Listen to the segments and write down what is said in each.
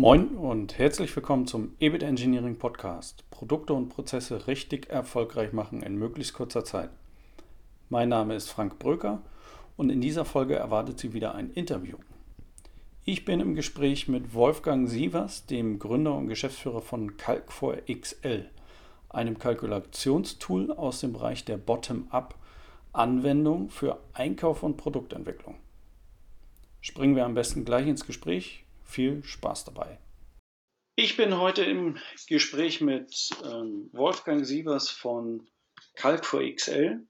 Moin und herzlich willkommen zum EBIT Engineering Podcast. Produkte und Prozesse richtig erfolgreich machen in möglichst kurzer Zeit. Mein Name ist Frank Bröker und in dieser Folge erwartet Sie wieder ein Interview. Ich bin im Gespräch mit Wolfgang Sievers, dem Gründer und Geschäftsführer von Calc4 XL, einem Kalkulationstool aus dem Bereich der Bottom-up-Anwendung für Einkauf und Produktentwicklung. Springen wir am besten gleich ins Gespräch viel Spaß dabei. Ich bin heute im Gespräch mit ähm, Wolfgang Sievers von Calc4XL.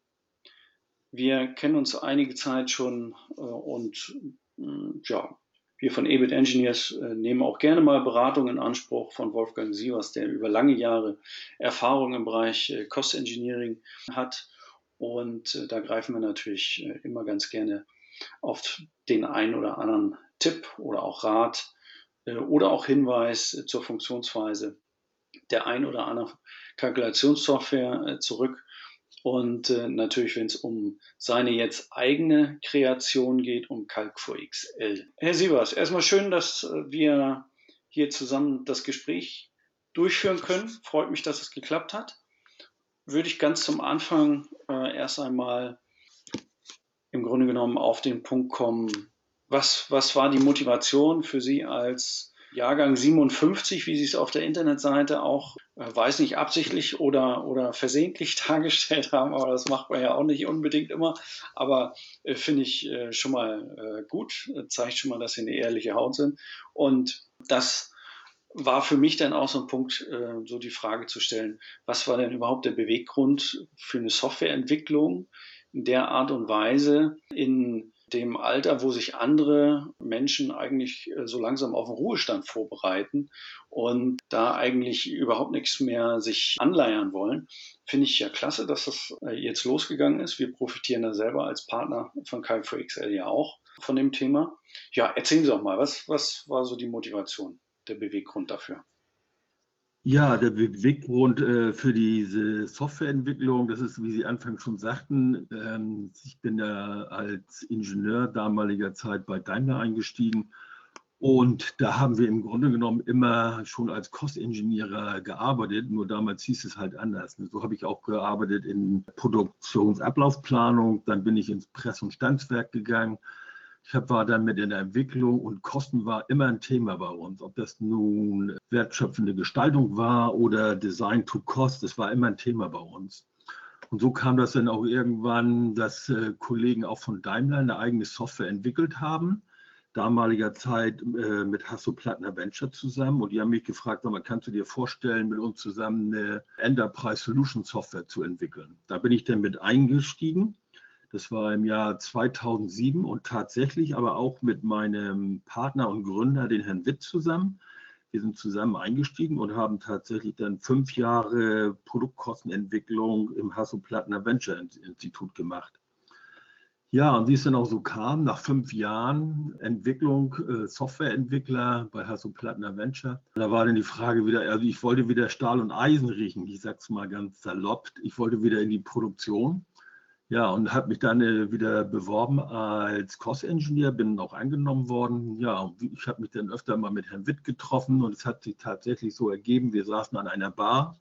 Wir kennen uns einige Zeit schon äh, und äh, ja, wir von EBIT Engineers äh, nehmen auch gerne mal Beratung in Anspruch von Wolfgang Sievers, der über lange Jahre Erfahrung im Bereich äh, Cost Engineering hat. Und äh, da greifen wir natürlich äh, immer ganz gerne auf den einen oder anderen Tipp oder auch Rat äh, oder auch Hinweis zur Funktionsweise der ein oder anderen Kalkulationssoftware äh, zurück. Und äh, natürlich, wenn es um seine jetzt eigene Kreation geht, um Calc4 XL. Herr Sievers, erstmal schön, dass wir hier zusammen das Gespräch durchführen können. Freut mich, dass es geklappt hat. Würde ich ganz zum Anfang äh, erst einmal im Grunde genommen auf den Punkt kommen, was, was war die Motivation für Sie als Jahrgang 57, wie Sie es auf der Internetseite auch, äh, weiß nicht, absichtlich oder, oder versehentlich dargestellt haben, aber das macht man ja auch nicht unbedingt immer. Aber äh, finde ich äh, schon mal äh, gut, zeigt schon mal, dass Sie eine ehrliche Haut sind. Und das war für mich dann auch so ein Punkt, äh, so die Frage zu stellen, was war denn überhaupt der Beweggrund für eine Softwareentwicklung in der Art und Weise in dem Alter, wo sich andere Menschen eigentlich äh, so langsam auf den Ruhestand vorbereiten und da eigentlich überhaupt nichts mehr sich anleiern wollen, finde ich ja klasse, dass das äh, jetzt losgegangen ist. Wir profitieren da selber als Partner von Calc4XL ja auch von dem Thema. Ja, erzählen Sie doch mal, was, was war so die Motivation, der Beweggrund dafür? Ja, der Beweggrund äh, für diese Softwareentwicklung, das ist, wie Sie anfangs schon sagten, ähm, ich bin ja als Ingenieur damaliger Zeit bei Daimler eingestiegen. Und da haben wir im Grunde genommen immer schon als Kostingenieure gearbeitet, nur damals hieß es halt anders. So habe ich auch gearbeitet in Produktionsablaufplanung, dann bin ich ins Press- und Standswerk gegangen war dann mit in der Entwicklung und Kosten war immer ein Thema bei uns. Ob das nun wertschöpfende Gestaltung war oder Design to Cost, das war immer ein Thema bei uns. Und so kam das dann auch irgendwann, dass äh, Kollegen auch von Daimler eine eigene Software entwickelt haben. Damaliger Zeit äh, mit Hasso Plattner Venture zusammen. Und die haben mich gefragt, man kannst du dir vorstellen, mit uns zusammen eine Enterprise Solution Software zu entwickeln. Da bin ich dann mit eingestiegen das war im Jahr 2007 und tatsächlich aber auch mit meinem Partner und Gründer, den Herrn Witt, zusammen. Wir sind zusammen eingestiegen und haben tatsächlich dann fünf Jahre Produktkostenentwicklung im Hasso-Plattner Venture Institut gemacht. Ja, und wie es dann auch so kam, nach fünf Jahren Entwicklung, äh, Softwareentwickler bei Hasso-Plattner Venture, da war dann die Frage wieder, also ich wollte wieder Stahl und Eisen riechen, ich sag's mal ganz salopp, ich wollte wieder in die Produktion ja, und habe mich dann äh, wieder beworben als Cost-Engineer, bin auch angenommen worden. Ja, ich habe mich dann öfter mal mit Herrn Witt getroffen und es hat sich tatsächlich so ergeben, wir saßen an einer Bar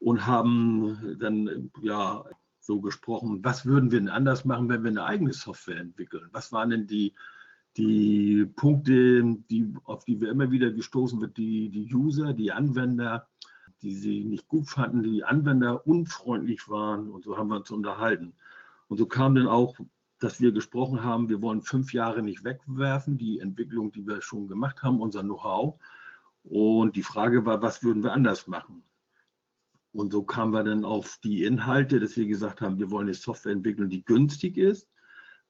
und haben dann ja so gesprochen, was würden wir denn anders machen, wenn wir eine eigene Software entwickeln? Was waren denn die, die Punkte, die, auf die wir immer wieder gestoßen wird, die, die User, die Anwender, die sie nicht gut fanden, die Anwender unfreundlich waren und so haben wir uns unterhalten. Und so kam dann auch, dass wir gesprochen haben, wir wollen fünf Jahre nicht wegwerfen, die Entwicklung, die wir schon gemacht haben, unser Know-how. Und die Frage war, was würden wir anders machen? Und so kamen wir dann auf die Inhalte, dass wir gesagt haben, wir wollen eine Software entwickeln, die günstig ist,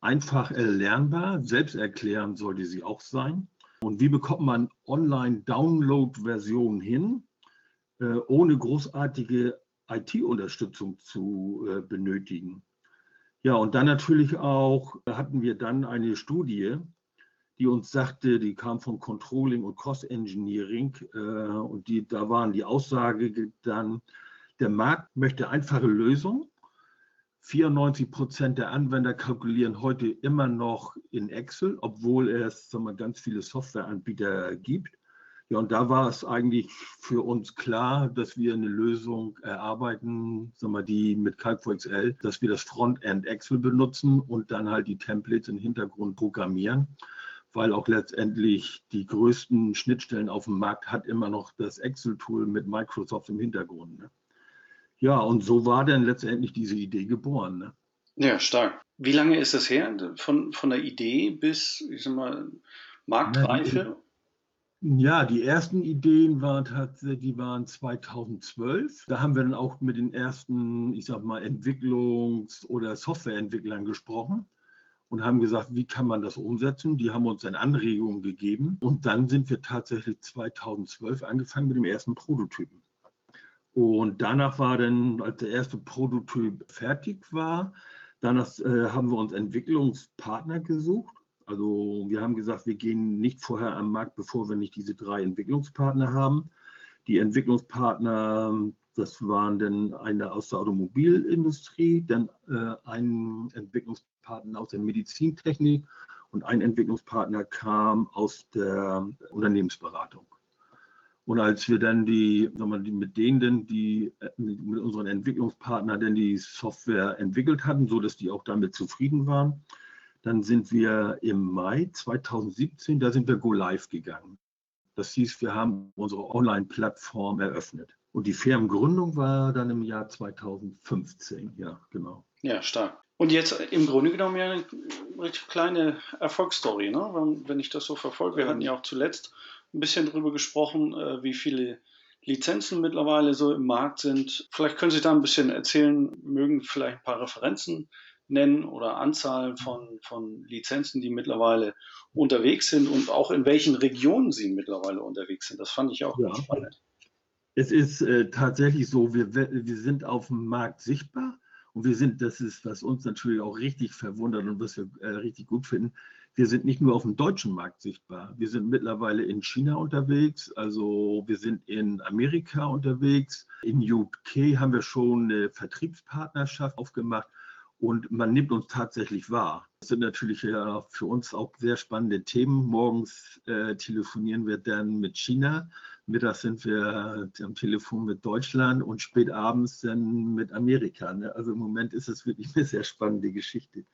einfach erlernbar, selbsterklärend sollte sie auch sein. Und wie bekommt man Online-Download-Versionen hin, äh, ohne großartige IT-Unterstützung zu äh, benötigen. Ja, und dann natürlich auch hatten wir dann eine Studie, die uns sagte, die kam von Controlling und Cost Engineering äh, und die, da waren die Aussage dann, der Markt möchte einfache Lösungen. 94 Prozent der Anwender kalkulieren heute immer noch in Excel, obwohl es sagen wir, ganz viele Softwareanbieter gibt. Ja, und da war es eigentlich für uns klar, dass wir eine Lösung erarbeiten, sagen wir, die mit Calc4XL, dass wir das Frontend Excel benutzen und dann halt die Templates im Hintergrund programmieren, weil auch letztendlich die größten Schnittstellen auf dem Markt hat immer noch das Excel-Tool mit Microsoft im Hintergrund. Ne? Ja, und so war dann letztendlich diese Idee geboren. Ne? Ja, stark. Wie lange ist das her, von, von der Idee bis, ich sag mal, Marktreife? Ja, die ersten Ideen waren tatsächlich, die waren 2012. Da haben wir dann auch mit den ersten, ich sag mal, Entwicklungs- oder Softwareentwicklern gesprochen und haben gesagt, wie kann man das umsetzen? Die haben uns dann Anregungen gegeben. Und dann sind wir tatsächlich 2012 angefangen mit dem ersten Prototypen. Und danach war dann, als der erste Prototyp fertig war, danach äh, haben wir uns Entwicklungspartner gesucht also wir haben gesagt, wir gehen nicht vorher am Markt, bevor wir nicht diese drei Entwicklungspartner haben. Die Entwicklungspartner, das waren dann eine aus der Automobilindustrie, dann äh, ein Entwicklungspartner aus der Medizintechnik und ein Entwicklungspartner kam aus der Unternehmensberatung. Und als wir dann die, wir, mit denen, die mit unseren Entwicklungspartnern dann die Software entwickelt hatten, so dass die auch damit zufrieden waren, dann sind wir im Mai 2017, da sind wir Go Live gegangen. Das hieß, wir haben unsere Online-Plattform eröffnet. Und die Firmengründung war dann im Jahr 2015, ja, genau. Ja, stark. Und jetzt im Grunde genommen ja eine richtig kleine Erfolgsstory, ne? wenn ich das so verfolge. Wir hatten ja auch zuletzt ein bisschen darüber gesprochen, äh, wie viele Lizenzen mittlerweile so im Markt sind. Vielleicht können Sie da ein bisschen erzählen, mögen vielleicht ein paar Referenzen nennen oder Anzahlen von, von Lizenzen, die mittlerweile unterwegs sind und auch in welchen Regionen sie mittlerweile unterwegs sind. Das fand ich auch ja. spannend. Es ist äh, tatsächlich so, wir, wir sind auf dem Markt sichtbar und wir sind, das ist, was uns natürlich auch richtig verwundert und was wir äh, richtig gut finden, wir sind nicht nur auf dem deutschen Markt sichtbar, wir sind mittlerweile in China unterwegs, also wir sind in Amerika unterwegs, in UK haben wir schon eine Vertriebspartnerschaft aufgemacht und man nimmt uns tatsächlich wahr. Das sind natürlich ja für uns auch sehr spannende Themen. Morgens äh, telefonieren wir dann mit China, mittags sind wir am Telefon mit Deutschland und spät abends dann mit Amerika. Ne? Also im Moment ist es wirklich eine sehr spannende Geschichte,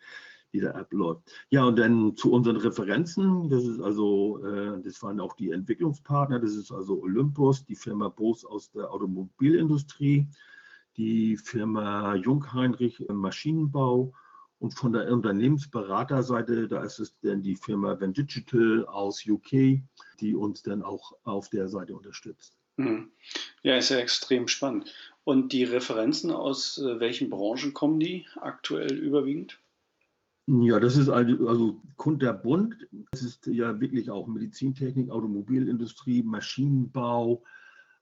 die da abläuft. Ja, und dann zu unseren Referenzen. Das ist also, äh, das waren auch die Entwicklungspartner. Das ist also Olympus, die Firma Bose aus der Automobilindustrie die Firma Jungheinrich im Maschinenbau und von der Unternehmensberaterseite, da ist es dann die Firma Van Digital aus UK, die uns dann auch auf der Seite unterstützt. Mhm. Ja, ist ja extrem spannend. Und die Referenzen aus äh, welchen Branchen kommen die aktuell überwiegend? Ja, das ist also, also kunterbund. Das ist ja wirklich auch Medizintechnik, Automobilindustrie, Maschinenbau.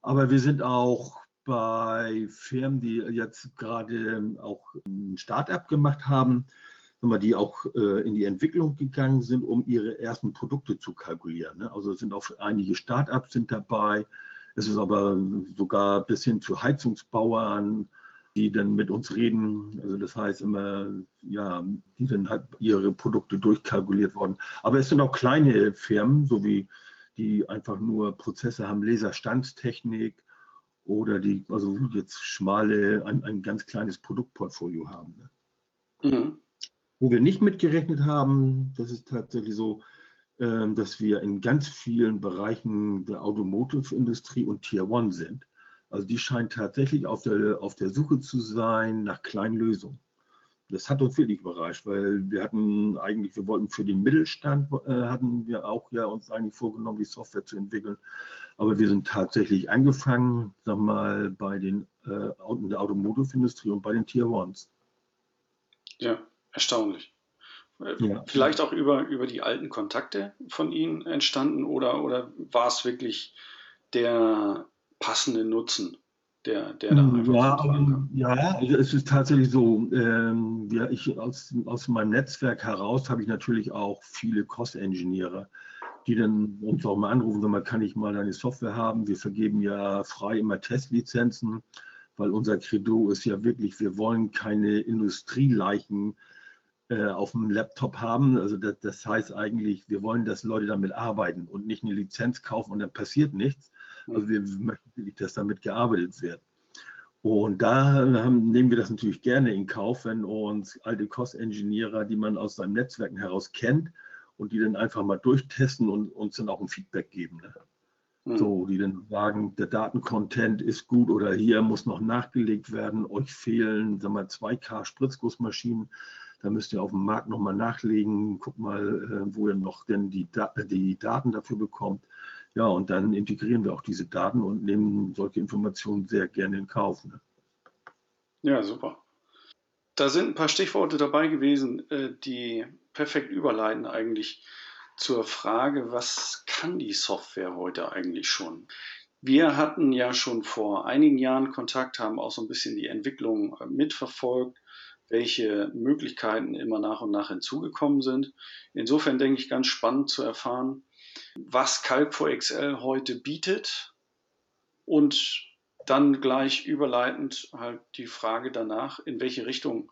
Aber wir sind auch bei Firmen, die jetzt gerade auch ein Start-up gemacht haben, die auch äh, in die Entwicklung gegangen sind, um ihre ersten Produkte zu kalkulieren. Ne? Also sind auch einige Start-ups sind dabei. Es ist aber sogar bis hin zu Heizungsbauern, die dann mit uns reden. Also das heißt immer, ja, die sind halt ihre Produkte durchkalkuliert worden. Aber es sind auch kleine Firmen, so wie die einfach nur Prozesse haben, Laserstandstechnik oder die, also jetzt schmale, ein, ein ganz kleines Produktportfolio haben. Ne? Mhm. Wo wir nicht mitgerechnet haben, das ist tatsächlich so, äh, dass wir in ganz vielen Bereichen der Automotive-Industrie und Tier One sind. Also die scheint tatsächlich auf der, auf der Suche zu sein nach kleinen Lösungen das hat uns wirklich überrascht, weil wir hatten eigentlich, wir wollten für den Mittelstand, äh, hatten wir auch ja uns eigentlich vorgenommen, die Software zu entwickeln. Aber wir sind tatsächlich angefangen, sag mal, bei den, äh, in der Automotive-Industrie und bei den Tier Ones. Ja, erstaunlich. Äh, ja. Vielleicht auch über, über die alten Kontakte von Ihnen entstanden oder, oder war es wirklich der passende Nutzen? Der, der da einfach ja, um, ja, also es ist tatsächlich so, ähm, ja, ich aus, aus meinem Netzwerk heraus habe ich natürlich auch viele Cost-Engineere, die dann uns auch mal anrufen, wenn man kann ich mal eine Software haben. Wir vergeben ja frei immer Testlizenzen, weil unser Credo ist ja wirklich, wir wollen keine Industrieleichen äh, auf dem Laptop haben. Also das, das, heißt eigentlich, wir wollen, dass Leute damit arbeiten und nicht eine Lizenz kaufen und dann passiert nichts. Also wir möchten wirklich, dass damit gearbeitet wird. Und da haben, nehmen wir das natürlich gerne in Kauf, wenn uns alte Cost-Engineerer, die man aus seinen Netzwerken heraus kennt, und die dann einfach mal durchtesten und uns dann auch ein Feedback geben. Ne? Mhm. So, die dann sagen, der Datencontent ist gut oder hier muss noch nachgelegt werden, euch fehlen, sagen wir, 2K Spritzgussmaschinen da müsst ihr auf dem Markt nochmal nachlegen, guckt mal, äh, wo ihr noch denn die, die Daten dafür bekommt. Ja, und dann integrieren wir auch diese Daten und nehmen solche Informationen sehr gerne in Kauf. Ne? Ja, super. Da sind ein paar Stichworte dabei gewesen, äh, die perfekt überleiten eigentlich zur Frage, was kann die Software heute eigentlich schon? Wir hatten ja schon vor einigen Jahren Kontakt, haben auch so ein bisschen die Entwicklung äh, mitverfolgt welche Möglichkeiten immer nach und nach hinzugekommen sind. Insofern denke ich ganz spannend zu erfahren, was Calc 4 XL heute bietet und dann gleich überleitend halt die Frage danach, in welche Richtung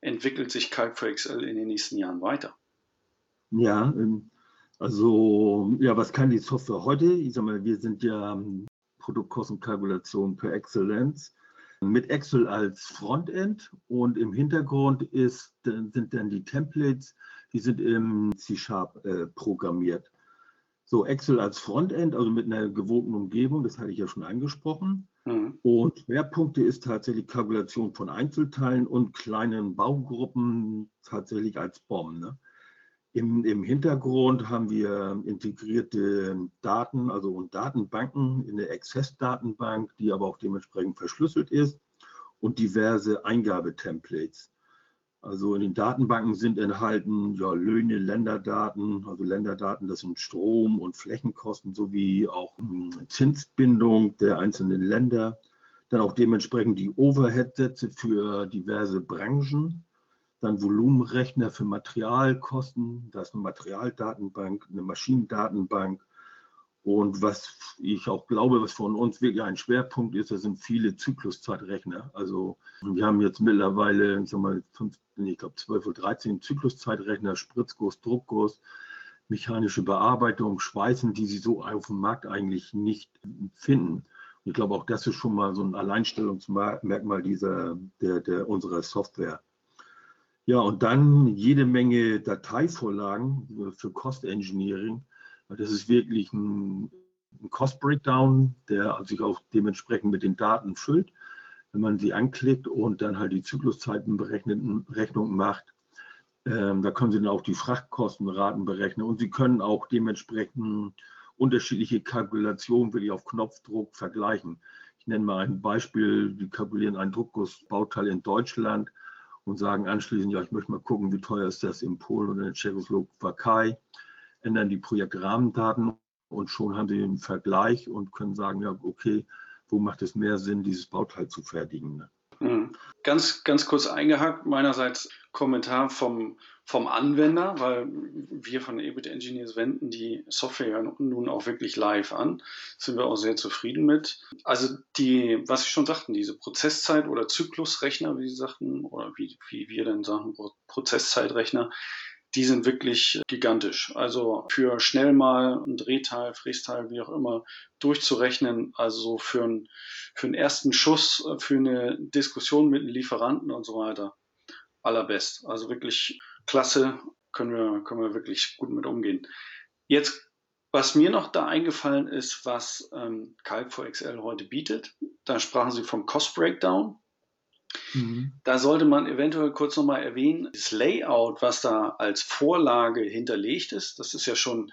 entwickelt sich Calc 4 XL in den nächsten Jahren weiter? Ja, ähm, also ja, was kann die Software heute? Ich sag mal, wir sind ja ähm, Produktkostenkalkulation per Exzellenz mit Excel als Frontend und im Hintergrund ist, sind dann die Templates, die sind im C-Sharp äh, programmiert. So, Excel als Frontend, also mit einer gewohnten Umgebung, das hatte ich ja schon angesprochen. Mhm. Und Schwerpunkte ist tatsächlich Kalkulation von Einzelteilen und kleinen Baugruppen tatsächlich als BOM. Ne? Im, Im, Hintergrund haben wir integrierte Daten, also und Datenbanken in der Access-Datenbank, die aber auch dementsprechend verschlüsselt ist und diverse Eingabetemplates. Also in den Datenbanken sind enthalten ja, Löhne, Länderdaten, also Länderdaten, das sind Strom- und Flächenkosten sowie auch hm, Zinsbindung der einzelnen Länder. Dann auch dementsprechend die Overhead-Sätze für diverse Branchen dann Volumenrechner für Materialkosten, da ist eine Materialdatenbank, eine Maschinendatenbank. Und was ich auch glaube, was von uns wirklich ein Schwerpunkt ist, das sind viele Zykluszeitrechner. Also wir haben jetzt mittlerweile, ich sag mal, fünf, ich glaube 12 oder 13 Zykluszeitrechner, Spritzguss, Druckguss, mechanische Bearbeitung, Schweißen, die Sie so auf dem Markt eigentlich nicht finden. Und ich glaube, auch das ist schon mal so ein Alleinstellungsmerkmal dieser, der, der unserer Software. Ja, und dann jede Menge Dateivorlagen für Cost Engineering. Das ist wirklich ein Cost Breakdown, der sich auch dementsprechend mit den Daten füllt. Wenn man sie anklickt und dann halt die Zykluszeitenberechnung macht, ähm, da können Sie dann auch die Frachtkostenraten berechnen und Sie können auch dementsprechend unterschiedliche Kalkulationen wirklich auf Knopfdruck vergleichen. Ich nenne mal ein Beispiel, Sie kalkulieren ein Druckgussbauteil in Deutschland und sagen anschließend, ja, ich möchte mal gucken, wie teuer ist das in Polen oder in Tschechoslowakei, ändern die Projektrahmendaten und schon haben sie den Vergleich und können sagen, ja, okay, wo macht es mehr Sinn, dieses Bauteil zu fertigen. Ne? Mhm. Ganz, ganz kurz eingehakt, meinerseits Kommentar vom, vom Anwender, weil wir von EBIT Engineers wenden die Software nun auch wirklich live an. Sind wir auch sehr zufrieden mit. Also die, was Sie schon sagten, diese Prozesszeit oder Zyklusrechner, wie Sie sagten, oder wie, wie wir denn sagen, Prozesszeitrechner, die sind wirklich gigantisch. Also für schnell mal ein Drehteil, Frästeil, wie auch immer, durchzurechnen, also für, ein, für einen ersten Schuss, für eine Diskussion mit einem Lieferanten und so weiter, allerbest. Also wirklich klasse, können wir, können wir wirklich gut mit umgehen. Jetzt, was mir noch da eingefallen ist, was ähm, Calc 4 XL heute bietet, da sprachen Sie vom Cost Breakdown. Mhm. Da sollte man eventuell kurz nochmal erwähnen, das Layout, was da als Vorlage hinterlegt ist, das ist ja schon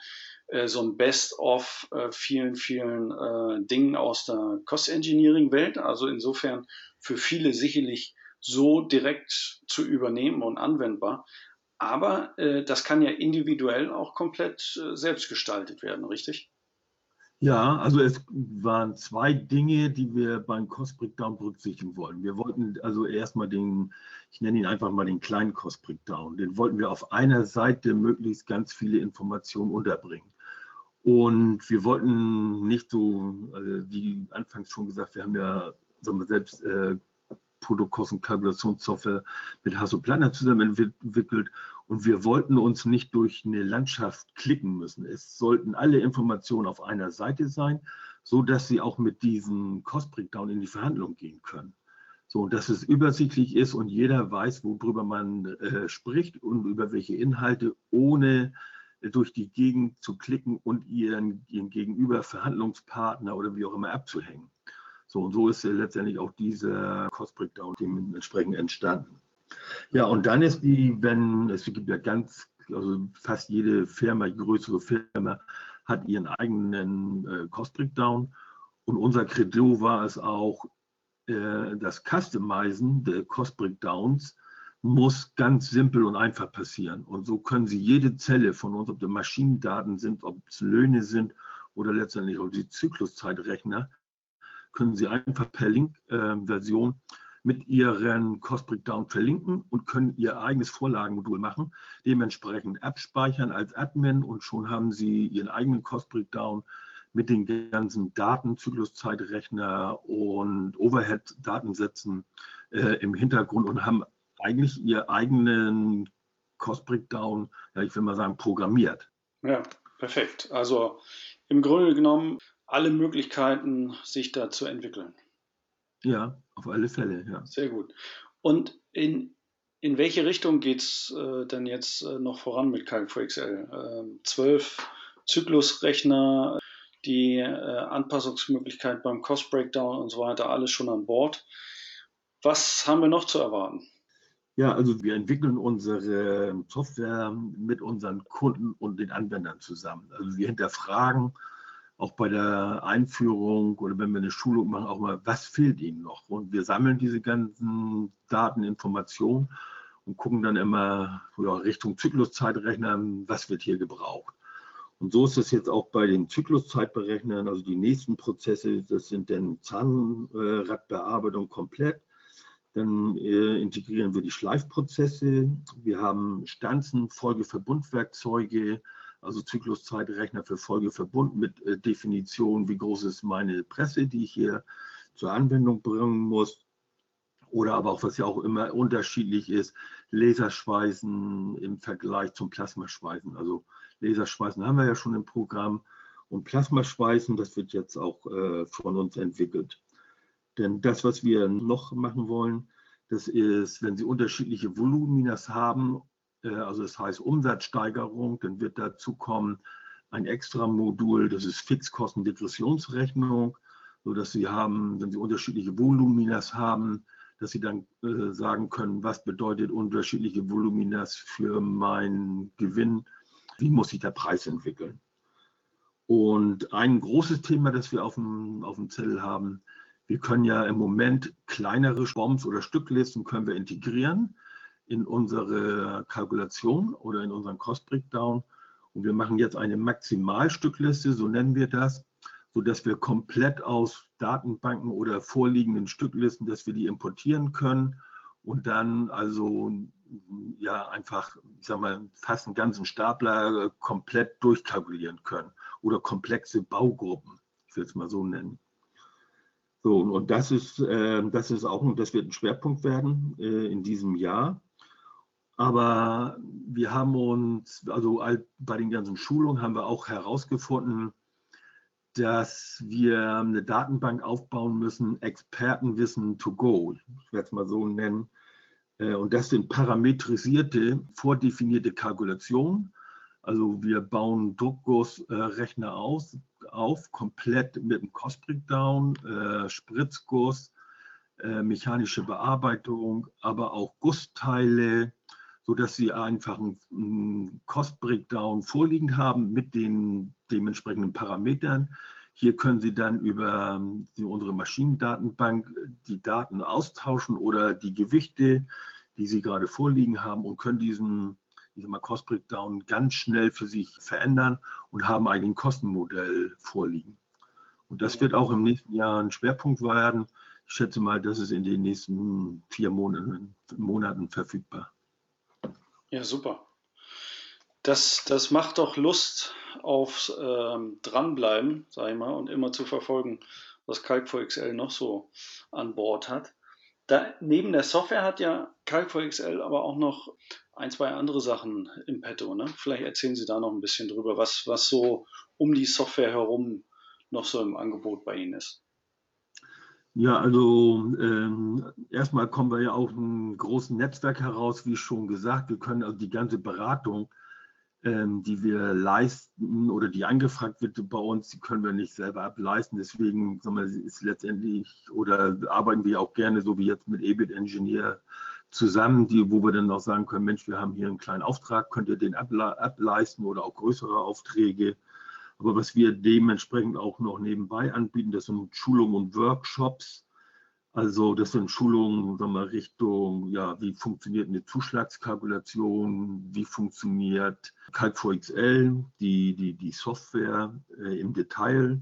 äh, so ein Best-of äh, vielen, vielen äh, Dingen aus der Cost-Engineering-Welt. Also insofern für viele sicherlich so direkt zu übernehmen und anwendbar. Aber äh, das kann ja individuell auch komplett äh, selbst gestaltet werden, richtig? Ja, also es waren zwei Dinge, die wir beim Cost Breakdown berücksichtigen wollten. Wir wollten also erstmal den, ich nenne ihn einfach mal den kleinen Cost Breakdown, den wollten wir auf einer Seite möglichst ganz viele Informationen unterbringen. Und wir wollten nicht so, also wie anfangs schon gesagt, wir haben ja sagen wir, selbst äh, Produktkostenkalkulationssoftware mit Hasso Plattner zusammen entwickelt und wir wollten uns nicht durch eine Landschaft klicken müssen. Es sollten alle Informationen auf einer Seite sein, so dass Sie auch mit diesem Cost Breakdown in die Verhandlung gehen können. So, dass es übersichtlich ist und jeder weiß, worüber man äh, spricht und über welche Inhalte, ohne äh, durch die Gegend zu klicken und ihren, ihren Gegenüber Verhandlungspartner oder wie auch immer abzuhängen. So und so ist letztendlich auch dieser Cost Breakdown dementsprechend entstanden. Ja, und dann ist die, wenn es gibt ja ganz, also fast jede Firma, größere Firma hat ihren eigenen äh, Cost Breakdown. Und unser Credo war es auch, äh, das Customizen der Cost Breakdowns muss ganz simpel und einfach passieren. Und so können Sie jede Zelle von uns, ob das Maschinendaten sind, ob es Löhne sind oder letztendlich auch die Zykluszeitrechner, können Sie einfach per Link-Version mit Ihren Cost Breakdown verlinken und können Ihr eigenes Vorlagenmodul machen, dementsprechend abspeichern als Admin und schon haben Sie Ihren eigenen Cost Breakdown mit den ganzen Daten, Zykluszeitrechner und Overhead-Datensätzen äh, im Hintergrund und haben eigentlich Ihren eigenen Cost Breakdown, ja, ich will mal sagen, programmiert. Ja, perfekt. Also im Grunde genommen alle Möglichkeiten, sich da zu entwickeln. Ja, auf alle Fälle, ja. Sehr gut. Und in, in welche Richtung geht es äh, denn jetzt äh, noch voran mit Calc 4 XL? Ähm, zwölf Zyklusrechner, die äh, Anpassungsmöglichkeit beim Cost Breakdown und so weiter, alles schon an Bord. Was haben wir noch zu erwarten? Ja, also wir entwickeln unsere Software mit unseren Kunden und den Anwendern zusammen. Also wir hinterfragen auch bei der Einführung oder wenn wir eine Schulung machen, auch mal, was fehlt Ihnen noch? Und wir sammeln diese ganzen Daten, Informationen und gucken dann immer ja, Richtung Zykluszeitrechner, was wird hier gebraucht. Und so ist es jetzt auch bei den Zykluszeitberechnern, also die nächsten Prozesse, das sind dann Zahnradbearbeitung komplett. Dann äh, integrieren wir die Schleifprozesse. Wir haben Stanzen, Folgeverbundwerkzeuge, also Zykluszeitrechner für Folgeverbund mit äh, Definition, wie groß ist meine Presse, die ich hier zur Anwendung bringen muss. Oder aber auch, was ja auch immer unterschiedlich ist, Laserschweißen im Vergleich zum Plasmaschweißen. Also Laserschweißen haben wir ja schon im Programm und Plasmaschweißen, das wird jetzt auch äh, von uns entwickelt. Denn das, was wir noch machen wollen, das ist, wenn Sie unterschiedliche Voluminas haben also das heißt Umsatzsteigerung, dann wird dazu kommen ein extra Modul, das ist Fixkostendegressionsrechnung, sodass Sie haben, wenn Sie unterschiedliche Voluminas haben, dass Sie dann äh, sagen können, was bedeutet unterschiedliche Voluminas für meinen Gewinn, wie muss sich der Preis entwickeln. Und ein großes Thema, das wir auf dem, auf dem Zettel haben, wir können ja im Moment kleinere Bombs oder Stücklisten können wir integrieren in unsere Kalkulation oder in unseren Cost Breakdown. Und wir machen jetzt eine Maximalstückliste, so nennen wir das, sodass wir komplett aus Datenbanken oder vorliegenden Stücklisten, dass wir die importieren können und dann also ja einfach, ich sag mal, fast einen ganzen Stapler komplett durchkalkulieren können oder komplexe Baugruppen, ich will es mal so nennen. So, und das ist, äh, das ist auch, das wird ein Schwerpunkt werden äh, in diesem Jahr. Aber wir haben uns, also bei den ganzen Schulungen haben wir auch herausgefunden, dass wir eine Datenbank aufbauen müssen, Expertenwissen to go, ich werde es mal so nennen. Äh, und das sind parametrisierte, vordefinierte Kalkulationen. Also wir bauen Druckgussrechner aus, auf, komplett mit einem Cost Breakdown, äh, Spritzguss, äh, mechanische Bearbeitung, aber auch Gussteile, sodass Sie einfach einen Cost Breakdown vorliegen haben mit den dementsprechenden Parametern. Hier können Sie dann über ähm, unsere Maschinendatenbank die Daten austauschen oder die Gewichte, die Sie gerade vorliegen haben und können diesen Cost Breakdown ganz schnell für sich verändern und haben ein Kostenmodell vorliegen. Und das wird auch im nächsten Jahr ein Schwerpunkt werden. Ich schätze mal, das ist in den nächsten vier Monaten, Monaten verfügbar. Ja, super. Das, das macht doch Lust aufs ähm, Dranbleiben, sag ich mal, und immer zu verfolgen, was Calc4XL noch so an Bord hat. Da, neben der Software hat ja Calc4XL aber auch noch ein, zwei andere Sachen im Petto. Ne? Vielleicht erzählen Sie da noch ein bisschen drüber, was, was so um die Software herum noch so im Angebot bei Ihnen ist. Ja, also ähm, erstmal kommen wir ja auch ein großes Netzwerk heraus, wie schon gesagt. Wir können also die ganze Beratung, ähm, die wir leisten oder die angefragt wird bei uns, die können wir nicht selber ableisten. Deswegen wir, ist letztendlich oder arbeiten wir auch gerne so wie jetzt mit EBIT Engineer zusammen, die, wo wir dann noch sagen können, Mensch, wir haben hier einen kleinen Auftrag, könnt ihr den ableisten oder auch größere Aufträge. Aber was wir dementsprechend auch noch nebenbei anbieten, das sind Schulungen und Workshops. Also das sind Schulungen sagen wir, Richtung, ja, wie funktioniert eine Zuschlagskalkulation, wie funktioniert Calc4XL, die, die, die Software äh, im Detail.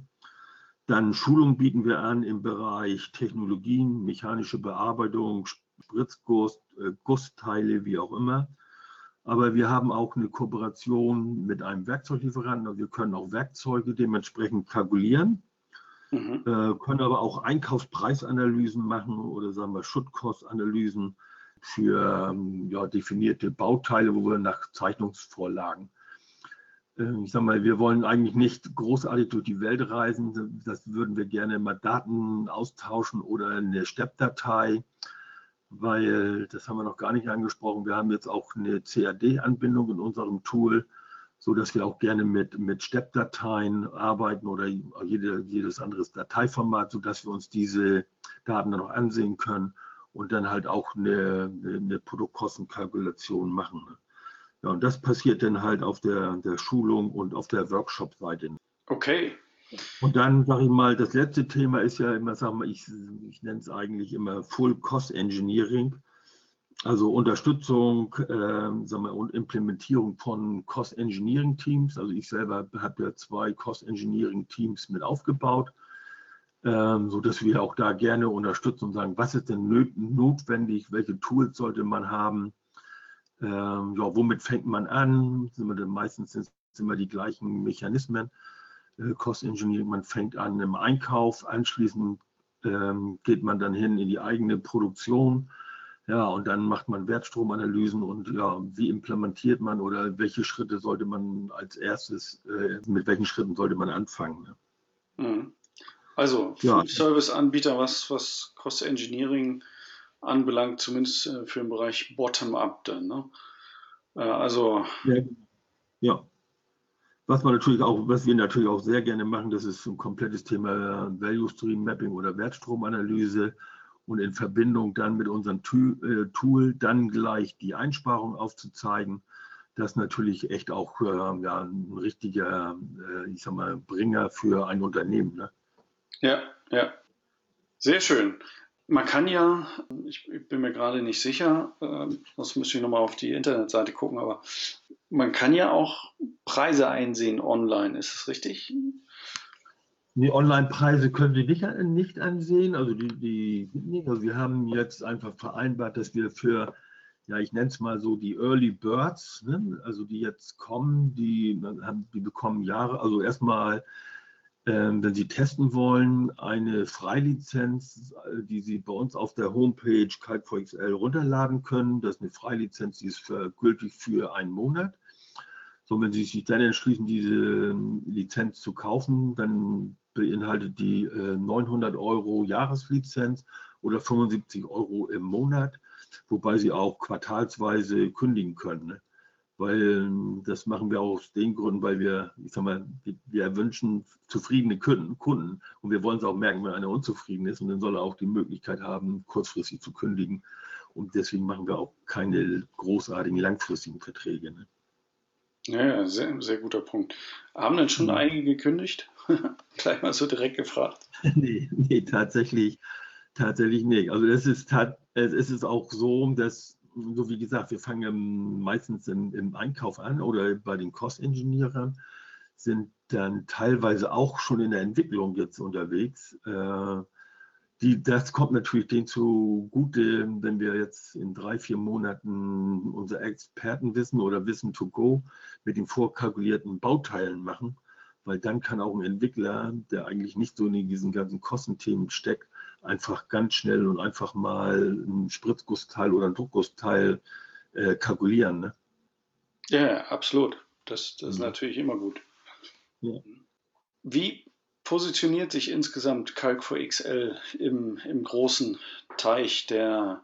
Dann Schulungen bieten wir an im Bereich Technologien, mechanische Bearbeitung, Spritzguss, äh, Gussteile, wie auch immer. Aber wir haben auch eine Kooperation mit einem Werkzeuglieferanten. Also wir können auch Werkzeuge dementsprechend kalkulieren, mhm. äh, können aber auch Einkaufspreisanalysen machen oder sagen wir Schuttkostanalysen für ähm, ja, definierte Bauteile, wo wir nach Zeichnungsvorlagen. Äh, ich sage mal, wir wollen eigentlich nicht großartig durch die Welt reisen. Das würden wir gerne mal Daten austauschen oder eine Steppdatei weil das haben wir noch gar nicht angesprochen. Wir haben jetzt auch eine CAD-Anbindung in unserem Tool, so dass wir auch gerne mit, mit Step-Dateien arbeiten oder jede, jedes anderes Dateiformat, so dass wir uns diese Daten dann auch ansehen können und dann halt auch eine, eine Produktkostenkalkulation machen. Ja, und das passiert dann halt auf der, der Schulung und auf der Workshop-Seite. Okay, und dann sage ich mal, das letzte Thema ist ja immer, sagen wir, ich, ich nenne es eigentlich immer Full Cost Engineering, also Unterstützung äh, sagen wir, und Implementierung von Cost Engineering Teams. Also ich selber habe ja zwei Cost Engineering Teams mit aufgebaut, ähm, sodass wir auch da gerne unterstützen und sagen, was ist denn notwendig, welche Tools sollte man haben, ähm, ja, womit fängt man an, sind wir dann meistens sind, wir die gleichen Mechanismen. Äh, Cost Engineering. Man fängt an im Einkauf, anschließend ähm, geht man dann hin in die eigene Produktion. Ja, und dann macht man Wertstromanalysen und ja, wie implementiert man oder welche Schritte sollte man als erstes, äh, mit welchen Schritten sollte man anfangen? Ne? Mhm. Also ja. Service-Anbieter, was, was Cost Engineering anbelangt, zumindest äh, für den Bereich Bottom-up dann. Ne? Äh, also ja. ja. Was man natürlich auch, was wir natürlich auch sehr gerne machen, das ist ein komplettes Thema Value Stream Mapping oder Wertstromanalyse und in Verbindung dann mit unserem äh, Tool dann gleich die Einsparung aufzuzeigen. Das ist natürlich echt auch äh, ja, ein richtiger, äh, ich sag mal, Bringer für ein Unternehmen. Ne? Ja, ja. Sehr schön. Man kann ja, ich, bin mir gerade nicht sicher, das müsste ich nochmal auf die Internetseite gucken, aber man kann ja auch Preise einsehen online, ist das richtig? Die Online-Preise können Sie nicht, nicht ansehen. Also, die, die, also wir haben jetzt einfach vereinbart, dass wir für, ja, ich nenne es mal so, die Early Birds, ne, also die jetzt kommen, die, die bekommen Jahre, also erstmal ähm, wenn Sie testen wollen, eine Freilizenz, äh, die Sie bei uns auf der Homepage Calc4XL runterladen können. Das ist eine Freilizenz, die ist für, gültig für einen Monat. So, wenn Sie sich dann entschließen, diese ähm, Lizenz zu kaufen, dann beinhaltet die äh, 900 Euro Jahreslizenz oder 75 Euro im Monat, wobei Sie auch quartalsweise kündigen können. Weil ähm, das machen wir aus den Gründen, weil wir, ich sag mal, wir wünschen zufriedene Kunden und wir wollen es auch merken, wenn einer unzufrieden ist und dann soll er auch die Möglichkeit haben, kurzfristig zu kündigen. Und deswegen machen wir auch keine großartigen langfristigen Verträge. Ne? Ja, sehr, sehr guter Punkt. Haben denn schon ja. einige gekündigt? Gleich mal so direkt gefragt. nee, nee, tatsächlich, tatsächlich nicht. Also es ist, es ist auch so, dass so wie gesagt, wir fangen meistens im, im Einkauf an oder bei den Cost-Engineerern, sind dann teilweise auch schon in der Entwicklung jetzt unterwegs. Äh, die, das kommt natürlich denen zugute, wenn wir jetzt in drei, vier Monaten unser Expertenwissen oder Wissen to go mit den vorkalkulierten Bauteilen machen, weil dann kann auch ein Entwickler, der eigentlich nicht so in diesen ganzen Kostenthemen steckt, einfach ganz schnell und einfach mal ein Spritzgussteil oder ein Druckgussteil äh, kalkulieren. Ne? Ja, absolut. Das, das ist natürlich immer gut. Ja. Wie positioniert sich insgesamt Calc 4 XL im, im großen Teich, der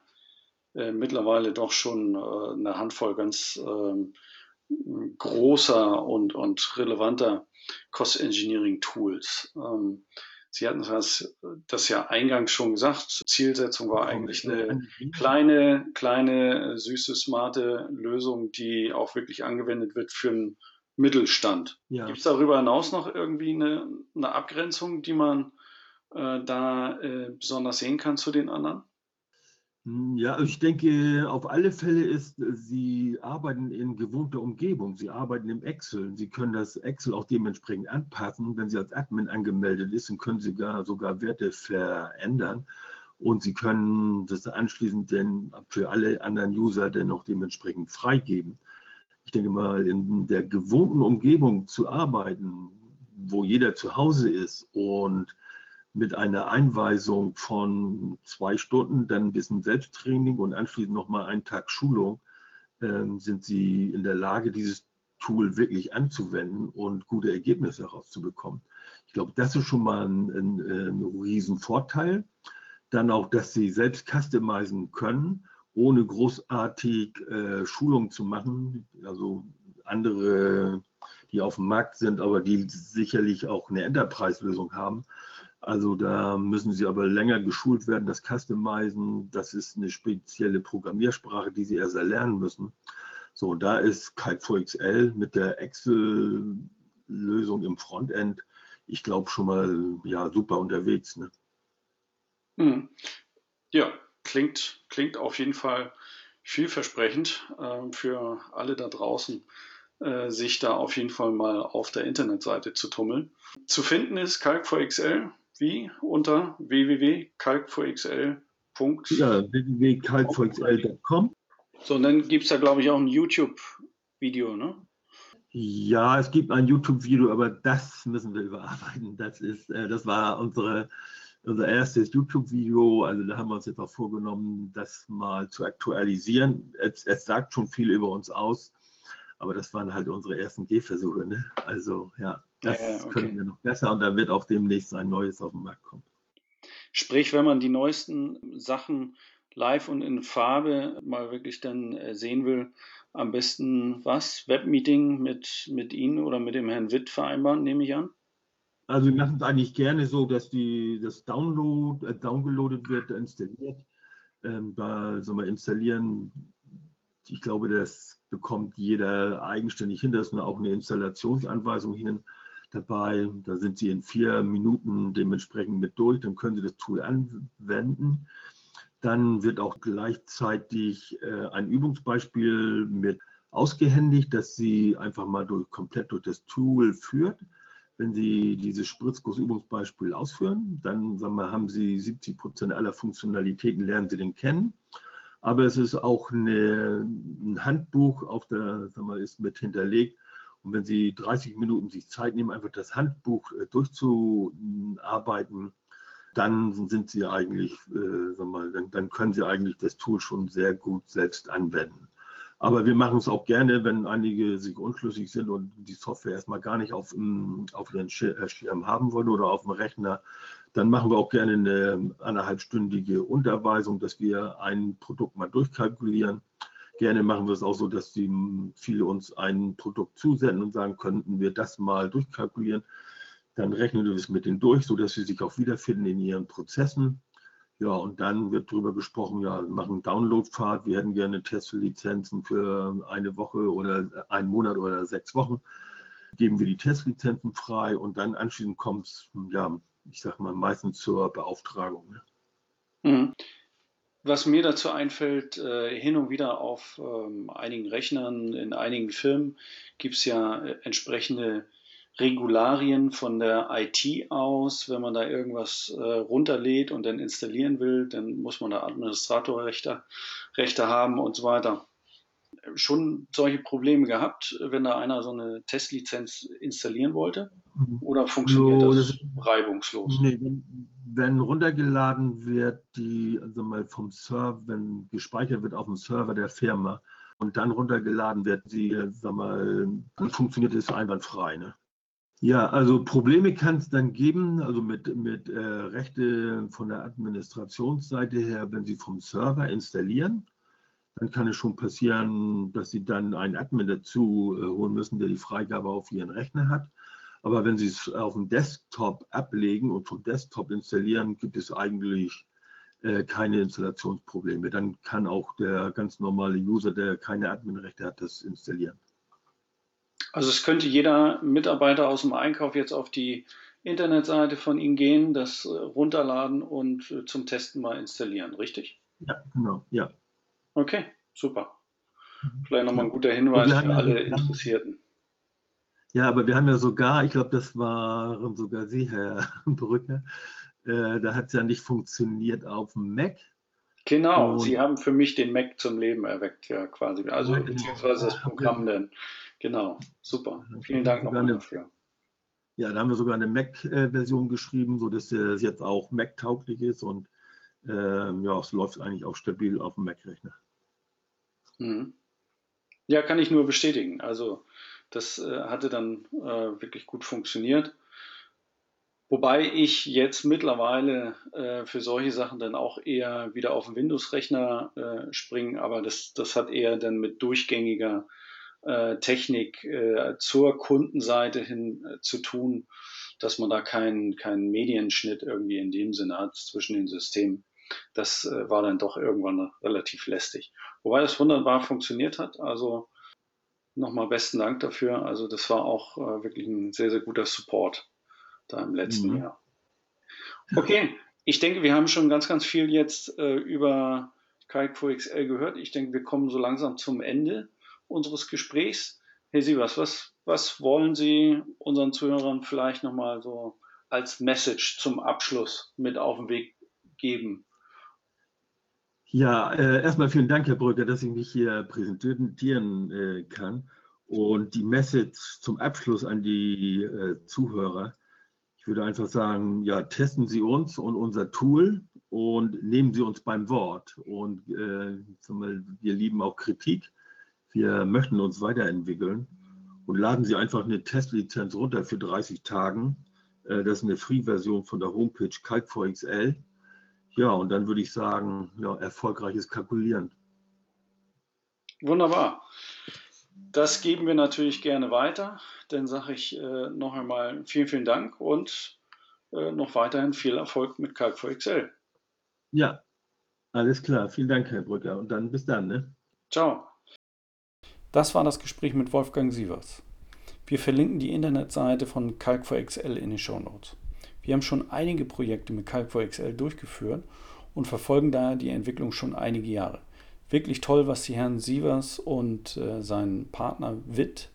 äh, mittlerweile doch schon äh, eine Handvoll ganz äh, großer und, und relevanter Cost Engineering Tools. Ähm, Sie hatten das, das ja eingangs schon gesagt. Zielsetzung war eigentlich eine kleine, kleine, süße, smarte Lösung, die auch wirklich angewendet wird für einen Mittelstand. Ja. Gibt es darüber hinaus noch irgendwie eine, eine Abgrenzung, die man äh, da äh, besonders sehen kann zu den anderen? Hm, ja, ich denke, auf alle Fälle ist, Sie arbeiten in gewohnter Umgebung. Sie arbeiten im Excel. Sie können das Excel auch dementsprechend anpassen. Wenn Sie als Admin angemeldet ist, dann können Sie gar, sogar Werte verändern. Und Sie können das anschließend dann für alle anderen User dann auch dementsprechend freigeben. Ich denke mal, in der gewohnten Umgebung zu arbeiten, wo jeder zu Hause ist und mit einer Einweisung von zwei Stunden, dann ein bisschen Selbsttraining und anschließend nochmal einen Tag Schulung, ähm, sind Sie in der Lage, dieses Tool wirklich anzuwenden und gute Ergebnisse herauszubekommen. Ich glaube, das ist schon mal ein, ein, ein Riesenvorteil. Dann auch, dass Sie selbst customizen können, ohne großartig äh, Schulung zu machen. Also andere, die auf dem Markt sind, aber die sicherlich auch eine Enterprise-Lösung haben, also da müssen Sie aber länger geschult werden, das Customizen, das ist eine spezielle Programmiersprache, die Sie erst erlernen müssen. So, da ist Kite4XL mit der Excel-Lösung im Frontend, ich glaube schon mal ja super unterwegs. Ne? Hm. Ja, klingt, klingt auf jeden Fall vielversprechend äh, für alle da draußen, äh, sich da auf jeden Fall mal auf der Internetseite zu tummeln. Zu finden ist Calc4XL wie? Unter www.calc4xl. Ja, www.calc4xl.com. So, und dann gibt es da, glaube ich, auch ein YouTube-Video, ne? Ja, es gibt ein YouTube-Video, aber das müssen wir überarbeiten. Das ist, äh, das war unsere, unser erstes YouTube-Video. Also da haben wir uns jetzt auch vorgenommen, das mal zu aktualisieren. Es, es sagt schon viel über uns aus, aber das waren halt unsere ersten Gehversuche. Ne? Also ja. Das ja, okay. können wir noch besser und da wird auch demnächst ein neues auf den Markt kommen. Sprich, wenn man die neuesten Sachen live und in Farbe mal wirklich dann äh, sehen will, am besten was? Webmeeting mit, mit Ihnen oder mit dem Herrn Witt vereinbaren, nehme ich an? Also wir machen es eigentlich gerne so, dass die, das Download, äh, downgeloadet wird, installiert. Ähm, da soll man installieren. Ich glaube, das bekommt jeder eigenständig hin. Da ist auch eine Installationsanweisung hin dabei. Da sind Sie in vier Minuten dementsprechend mit durch. Dann können Sie das Tool anwenden. Dann wird auch gleichzeitig äh, ein Übungsbeispiel mit ausgehändigt, dass Sie einfach mal durch, komplett durch das Tool führt. Wenn Sie dieses Spritzguss-Übungsbeispiel ausführen, dann sagen wir, haben Sie 70 Prozent aller Funktionalitäten, lernen Sie den kennen. Aber es ist auch eine, ein Handbuch, auf der, sagen wir, ist mit hinterlegt, und wenn Sie 30 Minuten sich Zeit nehmen, einfach das Handbuch äh, durchzuarbeiten, dann sind Sie eigentlich, äh, mal, dann, dann, können Sie eigentlich das Tool schon sehr gut selbst anwenden. Aber wir machen es auch gerne, wenn einige sich unschlüssig sind und die Software erstmal gar nicht auf, auf ihren äh, Schirm haben wollen oder auf dem Rechner. Dann machen wir auch gerne eine eineinhalbstündige Unterweisung, dass wir ein Produkt mal durchkalkulieren Gerne machen wir es auch so, dass die viele uns ein Produkt zusenden und sagen, könnten wir das mal durchkalkulieren. Dann rechnen wir es mit denen durch, sodass sie sich auch wiederfinden in ihren Prozessen. Ja, und dann wird darüber gesprochen, ja, machen Downloadpfad, wir hätten gerne Testlizenzen für eine Woche oder einen Monat oder sechs Wochen. Geben wir die Testlizenzen frei und dann anschließend kommt es, ja, ich sag mal, meistens zur Beauftragung. Ne? Mhm. Was mir dazu einfällt, äh, hin und wieder auf ähm, einigen Rechnern, in einigen Firmen gibt es ja äh, entsprechende Regularien von der IT aus. Wenn man da irgendwas äh, runterlädt und dann installieren will, dann muss man da Administratorrechte Rechte haben und so weiter. schon solche Probleme gehabt, wenn da einer so eine Testlizenz installieren wollte? Oder funktioniert so, das, das, reibungslos? Nee, wenn, runtergeladen wird, die, also mal vom Server, wenn gespeichert wird auf dem Server der Firma und dann runtergeladen wird, die, sag mal, dann funktioniert es einwandfrei. Ne? Ja, also Probleme kann es dann geben, also mit, mit äh, Rechte von der Administrationsseite her, wenn Sie vom Server installieren dann kann es schon passieren, dass Sie dann einen Admin dazu äh, holen müssen, der die Freigabe auf Ihren Rechner hat. Aber wenn Sie es auf dem Desktop ablegen und vom Desktop installieren, gibt es eigentlich äh, keine Installationsprobleme. Dann kann auch der ganz normale User, der keine Adminrechte hat, das installieren. Also es könnte jeder Mitarbeiter aus dem Einkauf jetzt auf die Internetseite von Ihnen gehen, das äh, runterladen und zum Testen mal installieren, richtig? Ja, genau, ja. Okay, super. Mhm. Vielleicht nochmal ein guter Hinweis für alle Interessierten. Ja, aber wir haben ja sogar, ich glaube, das waren sogar Sie, Herr Brücke, äh, da hat es ja nicht funktioniert auf dem Mac. Genau, Und Sie haben für mich den Mac zum Leben erweckt, ja quasi. Also beziehungsweise das Programm denn. Genau, super. Vielen Dank nochmal dafür. Ja, da haben wir sogar eine Mac-Version geschrieben, sodass es jetzt auch Mac-tauglich ist und ähm, ja, es läuft eigentlich auch stabil auf dem Mac-Rechner. Mhm. Ja, kann ich nur bestätigen. Also das äh, hatte dann äh, wirklich gut funktioniert. Wobei ich jetzt mittlerweile äh, für solche Sachen dann auch eher wieder auf den Windows-Rechner äh, springe, aber das, das hat eher dann mit durchgängiger äh, Technik äh, zur Kundenseite hin zu tun, dass man da keinen keinen Medienschnitt irgendwie in dem Sinne hat zwischen den Systemen das äh, war dann doch irgendwann relativ lästig. Wobei das wunderbar funktioniert hat. Also nochmal besten Dank dafür. Also das war auch äh, wirklich ein sehr, sehr guter Support da im letzten mhm. Jahr. Okay, ich denke, wir haben schon ganz, ganz viel jetzt äh, über Kite XL gehört. Ich denke, wir kommen so langsam zum Ende unseres Gesprächs. Herr Sievers, was, was wollen Sie unseren Zuhörern vielleicht nochmal so als Message zum Abschluss mit auf den Weg geben? Ja, äh, erstmal vielen Dank, Herr Brücker, dass ich mich hier präsentieren äh, kann. Und die Message zum Abschluss an die äh, Zuhörer. Ich würde einfach sagen, ja, testen Sie uns und unser Tool und nehmen Sie uns beim Wort. Und äh, wir lieben auch Kritik. Wir möchten uns weiterentwickeln und laden Sie einfach eine Testlizenz runter für 30 Tagen. Äh, das ist eine Free-Version von der Homepage Calc4XL ja, und dann würde ich sagen, ja, erfolgreiches Kalkulieren. Wunderbar. Das geben wir natürlich gerne weiter. Dann sage ich äh, noch einmal vielen, vielen Dank und äh, noch weiterhin viel Erfolg mit Calc 4 XL. Ja, alles klar. Vielen Dank, Herr Brücker. Und dann bis dann. Ne? Ciao. Das war das Gespräch mit Wolfgang Sievers. Wir verlinken die Internetseite von Calc 4 XL in den Show Notes. Wir haben schon einige Projekte mit Calc4 XL durchgeführt und verfolgen daher die Entwicklung schon einige Jahre. Wirklich toll, was die Herren Sievers und äh, sein Partner Witt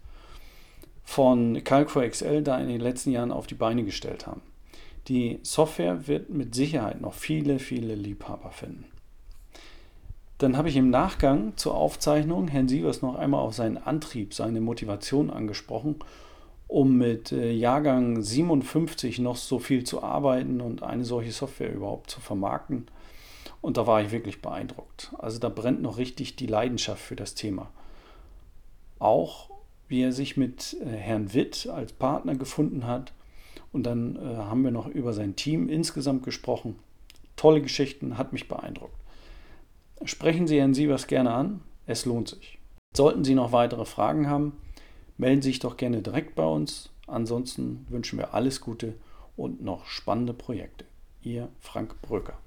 von Calc4 XL da in den letzten Jahren auf die Beine gestellt haben. Die Software wird mit Sicherheit noch viele, viele Liebhaber finden. Dann habe ich im Nachgang zur Aufzeichnung Herrn Sievers noch einmal auf seinen Antrieb, seine Motivation angesprochen um mit äh, Jahrgang 57 noch so viel zu arbeiten und eine solche Software überhaupt zu vermarkten. Und da war ich wirklich beeindruckt. Also da brennt noch richtig die Leidenschaft für das Thema. Auch wie er sich mit äh, Herrn Witt als Partner gefunden hat. Und dann äh, haben wir noch über sein Team insgesamt gesprochen. Tolle Geschichten, hat mich beeindruckt. Sprechen Sie Herrn Sievers gerne an, es lohnt sich. Sollten Sie noch weitere Fragen haben, melden Sie sich doch gerne direkt bei uns. Ansonsten wünschen wir alles Gute und noch spannende Projekte. Ihr Frank Bröcker.